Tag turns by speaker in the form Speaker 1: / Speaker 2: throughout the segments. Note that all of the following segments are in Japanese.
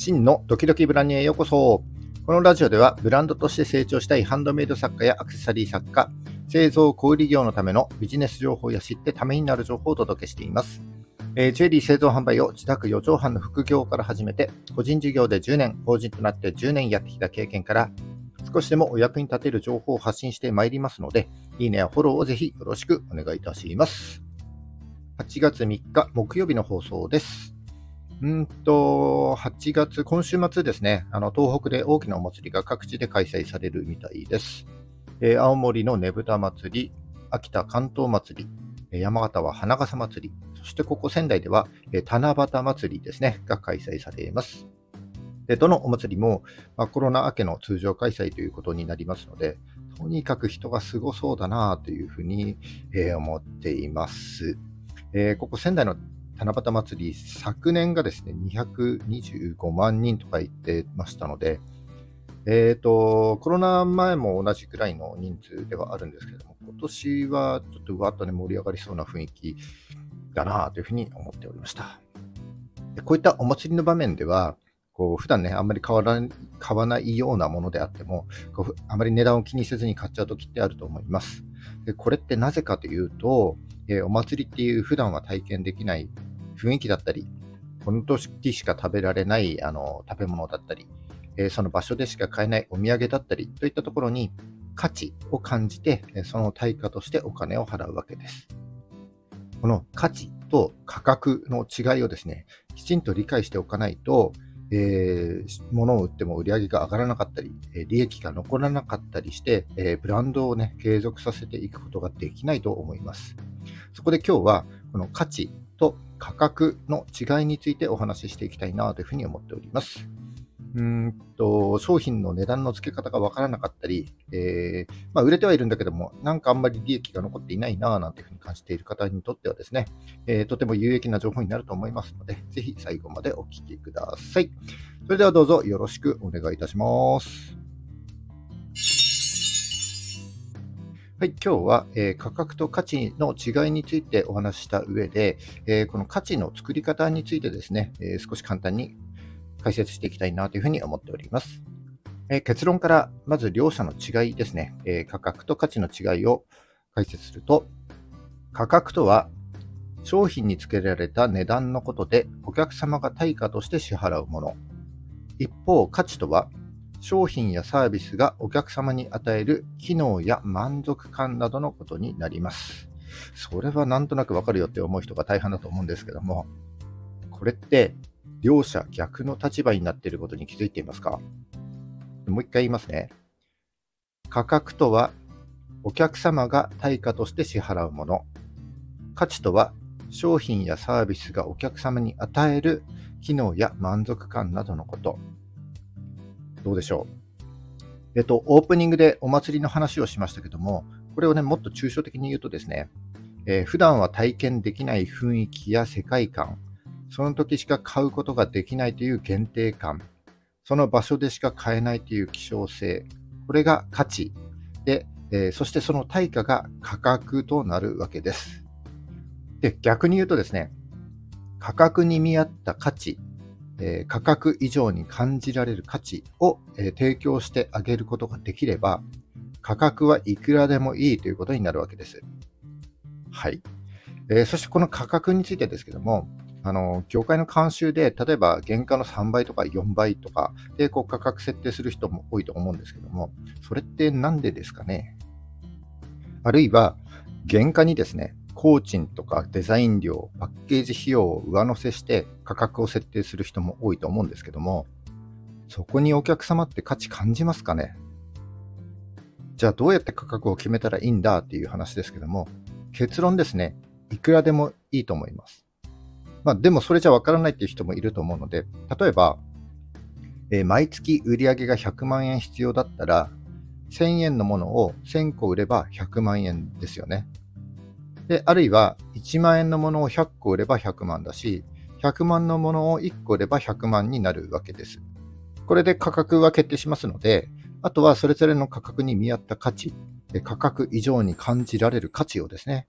Speaker 1: 真のドキドキブランニへようこそ。このラジオではブランドとして成長したいハンドメイド作家やアクセサリー作家、製造小売業のためのビジネス情報や知ってためになる情報をお届けしています。えー、ジュエリー製造販売を自宅4畳半の副業から始めて、個人事業で10年、法人となって10年やってきた経験から、少しでもお役に立てる情報を発信してまいりますので、いいねやフォローをぜひよろしくお願いいたします。8月3日木曜日の放送です。うんと、8月、今週末ですね、あの東北で大きなお祭りが各地で開催されるみたいです。えー、青森のねぶた祭り、秋田関東祭り、山形は花笠祭り、そしてここ仙台では、え七夕祭りですね、が開催されます。でどのお祭りも、まあ、コロナ明けの通常開催ということになりますので、とにかく人がすごそうだなというふうに、えー、思っています。えー、ここ仙台の七夕祭り、昨年がですね、225万人とか言ってましたので、えっ、ー、と、コロナ前も同じくらいの人数ではあるんですけども、今年はちょっとうわっとね、盛り上がりそうな雰囲気だなというふうに思っておりました。でこういったお祭りの場面では、こう普段ね、あんまり買わない買わないようなものであってもこう、あまり値段を気にせずに買っちゃうときってあると思います。でこれってなぜかというと、えー、お祭りっていう普段は体験できない雰囲気だったり、この時しか食べられないあの食べ物だったり、えー、その場所でしか買えないお土産だったりといったところに価値を感じて、その対価としてお金を払うわけです。この価値と価格の違いをですね、きちんと理解しておかないと、えー、物を売っても売り上げが上がらなかったり、え利益が残らなかったりして、えー、ブランドをね、継続させていくことができないと思います。そこで今日は、この価値と価格の違いについてお話ししていきたいなというふうに思っております。うんと商品の値段の付け方が分からなかったり、えー、まあ、売れてはいるんだけども、なんかあんまり利益が残っていないなぁなんていうふうに感じている方にとってはですね、えー、とても有益な情報になると思いますので、ぜひ最後までお聞きください。それではどうぞよろしくお願いいたします。はい、今日は、えー、価格と価値の違いについてお話しした上で、えー、この価値の作り方についてですね、えー、少し簡単に解説していきたいなというふうに思っております。え結論からまず両者の違いですね、え価格と価値の違いを解説すると、価格とは商品につけられた値段のことでお客様が対価として支払うもの。一方、価値とは商品やサービスがお客様に与える機能や満足感などのことになります。それはなんとなくわかるよって思う人が大半だと思うんですけども、これって両者逆の立場になっていることに気づいていますか？もう一回言いますね。価格とはお客様が対価として支払うもの。価値とは商品やサービスがお客様に与える機能や満足感などのこと。どうでしょう？えっと、オープニングでお祭りの話をしましたけども、これをね、もっと抽象的に言うとですね、えー、普段は体験できない雰囲気や世界観、その時しか買うことができないという限定感、その場所でしか買えないという希少性、これが価値で、えー、そしてその対価が価格となるわけです。で、逆に言うとですね、価格に見合った価値えー、価格以上に感じられる価値を、えー、提供してあげることができれば、価格はいくらでもいいということになるわけです。はい。えー、そしてこの価格についてですけども、あの業界の慣習で、例えば原価の3倍とか4倍とかでこう価格設定する人も多いと思うんですけども、それって何でですかね？あるいは、原価にですね、工賃とかデザイン料、パッケージ費用を上乗せして価格を設定する人も多いと思うんですけども、そこにお客様って価値感じますかね？じゃあどうやって価格を決めたらいいんだっていう話ですけども、結論ですね、いくらでもいいと思います。まあでもそれじゃわからないっていう人もいると思うので、例えば、えー、毎月売り上げが100万円必要だったら、1000円のものを1000個売れば100万円ですよね。で、あるいは1万円のものを100個売れば100万だし、100万のものを1個売れば100万になるわけです。これで価格は決定しますので、あとはそれぞれの価格に見合った価値、価格以上に感じられる価値をですね、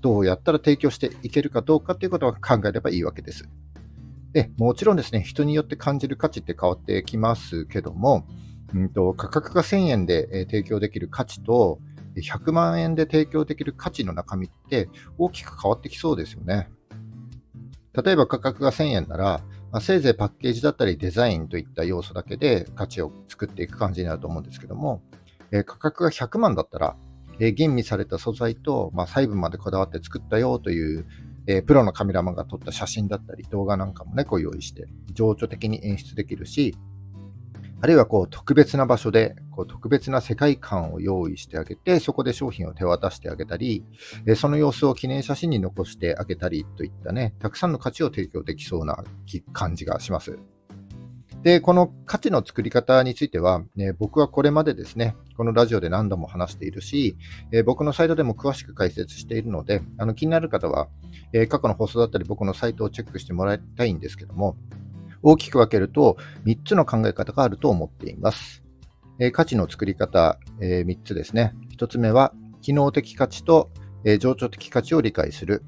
Speaker 1: どうやったら提供していけるかどうかということを考えればいいわけです。で、もちろんですね、人によって感じる価値って変わってきますけども、うんと、価格が1000円で、提供できる価値と、100万円で提供できる価値の中身って大きく変わってきそうですよね。例えば価格が1000円なら、まあ、せいぜいパッケージだったりデザインといった要素だけで価値を作っていく感じになると思うんですけども、えー、価格が100万だったら、えー、吟味された素材と、まあ、細部までこだわって作ったよという、えー、プロのカメラマンが撮った写真だったり動画なんかもね、こう用意して、情緒的に演出できるし、あるいはこう特別な場所でこう特別な世界観を用意してあげて、そこで商品を手渡してあげたり、その様子を記念写真に残してあげたりといったね、たくさんの価値を提供できそうな感じがします。で、この価値の作り方については、ね、僕はこれまでですね、このラジオで何度も話しているし、えー、僕のサイトでも詳しく解説しているので、あの気になる方は、えー、過去の放送だったり僕のサイトをチェックしてもらいたいんですけども、大きく分けると3つの考え方があると思っています。えー、価値の作り方、えー、3つですね。1つ目は、機能的価値と、えー、情緒的価値を理解する。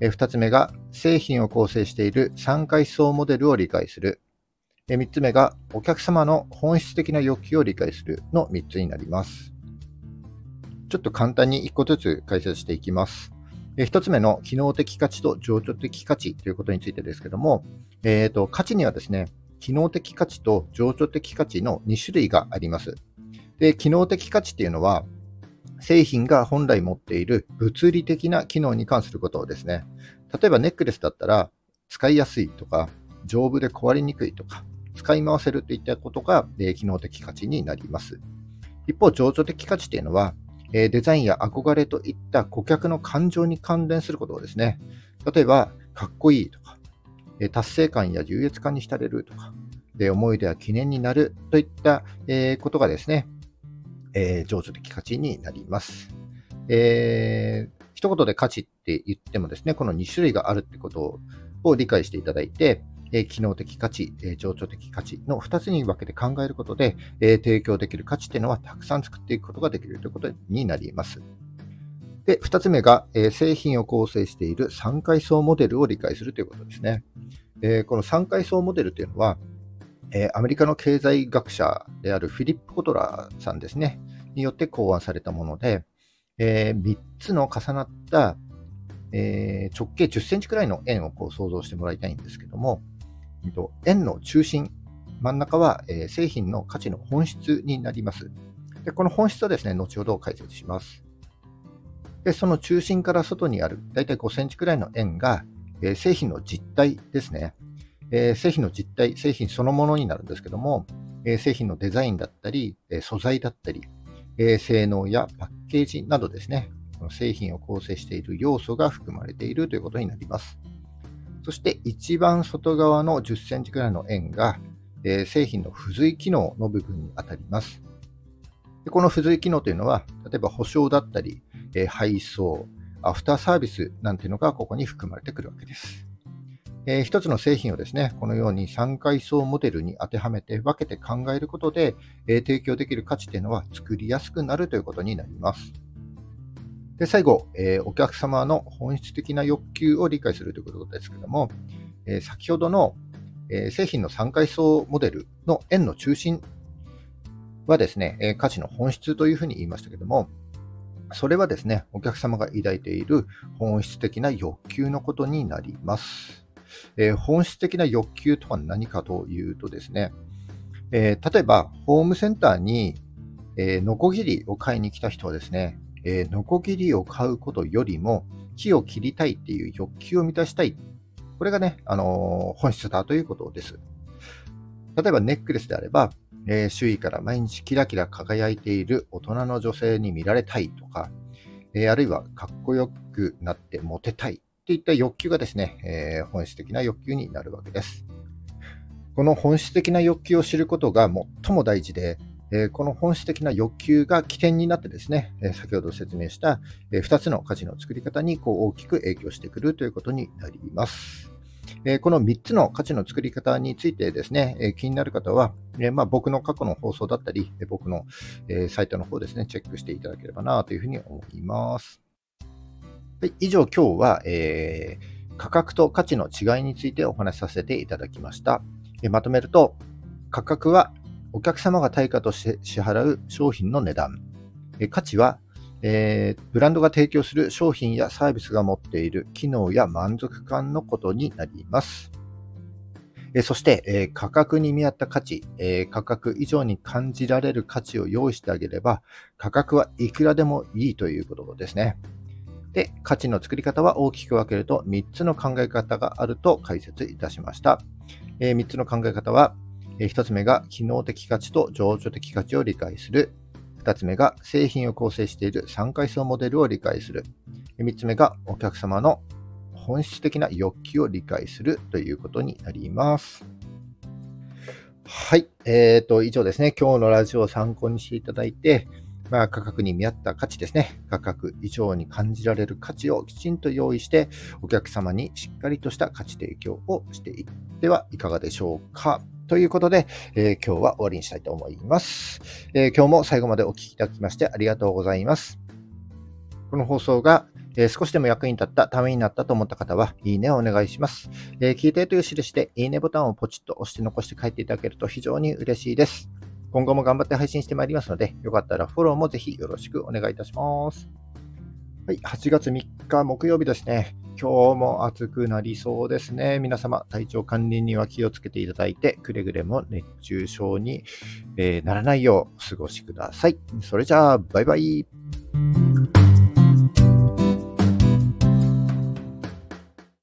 Speaker 1: えー、2つ目が、製品を構成している3階層モデルを理解する。えー、3つ目が、お客様の本質的な欲求を理解するの3つになります。ちょっと簡単に1個ずつ解説していきます。1つ目の機能的価値と情緒的価値ということについてですけども、えーと、価値にはですね、機能的価値と情緒的価値の2種類があります。で、機能的価値っていうのは、製品が本来持っている物理的な機能に関することをですね、例えばネックレスだったら、使いやすいとか、丈夫で壊れにくいとか、使い回せるといったことが、え機能的価値になります。一方、情緒的価値っていうのは、デザインや憧れといった顧客の感情に関連することをですね、例えば、かっこいいとか、達成感や優越感に浸れるとか、思い出や記念になるといったことがですね、え、情緒的価値になります。えー、一言で価値って言ってもですね、この2種類があるってことを理解していただいて、え機能的価値、え情緒的価値の2つに分けて考えることで、え提供できる価値っていうのはたくさん作っていくことができるということになります。で、2つ目が、え製品を構成している3階層モデルを理解するということですね。えこの3階層モデルというのは、えアメリカの経済学者であるフィリップ・コトラーさんですね、によって考案されたもので、え3つの重なった、え直径10センチくらいの円をこう想像してもらいたいんですけども、円の中心、真ん中は、え製品の価値の本質になります。でこの本質はですね、後ほど解説します。でその中心から外にある、だいたい5センチくらいの円が、え製品の実体ですね。え製品の実体、製品そのものになるんですけども、え製品のデザインだったり、え素材だったり、え性能やパッケージなどですね、この製品を構成している要素が含まれているということになります。そして一番外側の10センチくらいの円が、え、製品の付随機能の部分に当たります。でこの付随機能というのは、例えば保証だったり、え、配送、アフターサービスなんていうのがここに含まれてくるわけです。えー、一つの製品をですね、このように3階層モデルに当てはめて分けて考えることで、えー、提供できる価値というのは作りやすくなるということになります。で、最後、えー、お客様の本質的な欲求を理解するということですけども、え、先ほどの、え、製品の3階層モデルの円の中心はですね、え価値の本質というふうに言いましたけども、それはですね、お客様が抱いている本質的な欲求のことになります。え本質的な欲求とは何かというとですね、え例えば、ホームセンターに、えノコギリを買いに来た人はですね、えー、ノコギリを買うことよりも木を切りたいっていう欲求を満たしたい。これがね、あのー、本質だということです。例えばネックレスであれば、えー、周囲から毎日キラキラ輝いている大人の女性に見られたいとか、えー、あるいはかっこよくなってモテたいといった欲求がですね、えー、本質的な欲求になるわけです。この本質的な欲求を知ることが最も大事で、えこの本質的な欲求が起点になってですね、え先ほど説明した、え2つの価値の作り方にこう大きく影響してくるということになります。えこの3つの価値の作り方についてですね、え気になる方は、えまあ、僕の過去の放送だったり、僕の、えサイトの方ですね、チェックしていただければなというふうに思います。はい、以上、今日は、えー価格と価値の違いについてお話しさせていただきました。えまとめると、価格はお客様が対価として支払う商品の値段。価値は、えー、ブランドが提供する商品やサービスが持っている機能や満足感のことになります。えそして、え価格に見合った価値、え価格以上に感じられる価値を用意してあげれば、価格はいくらでもいいということですね。で、価値の作り方は大きく分けると3つの考え方があると解説いたしました。え3つの考え方は、え1つ目が機能的価値と情緒的価値を理解する。2つ目が製品を構成している3階層モデルを理解する。3つ目がお客様の本質的な欲求を理解するということになります。はい。えっ、ー、と、以上ですね。今日のラジオを参考にしていただいて、まあ、価格に見合った価値ですね。価格以上に感じられる価値をきちんと用意して、お客様にしっかりとした価値提供をしていってはいかがでしょうか。ということで、えー、今日は終わりにしたいと思います、えー、今日も最後までお聴きいただきましてありがとうございます。この放送がえー、少しでも役に立った、ためになったと思った方は、いいねをお願いします。え、聞いてという印で、いいねボタンをポチッと押して残して帰っていただけると非常に嬉しいです。今後も頑張って配信してまいりますので、よかったらフォローもぜひよろしくお願いいたします。はい、8月3日木曜日ですね。今日も暑くなりそうですね。皆様、体調管理には気をつけていただいて、くれぐれも熱中症に、えー、ならないようお過ごしください。それじゃあ、バイバイ。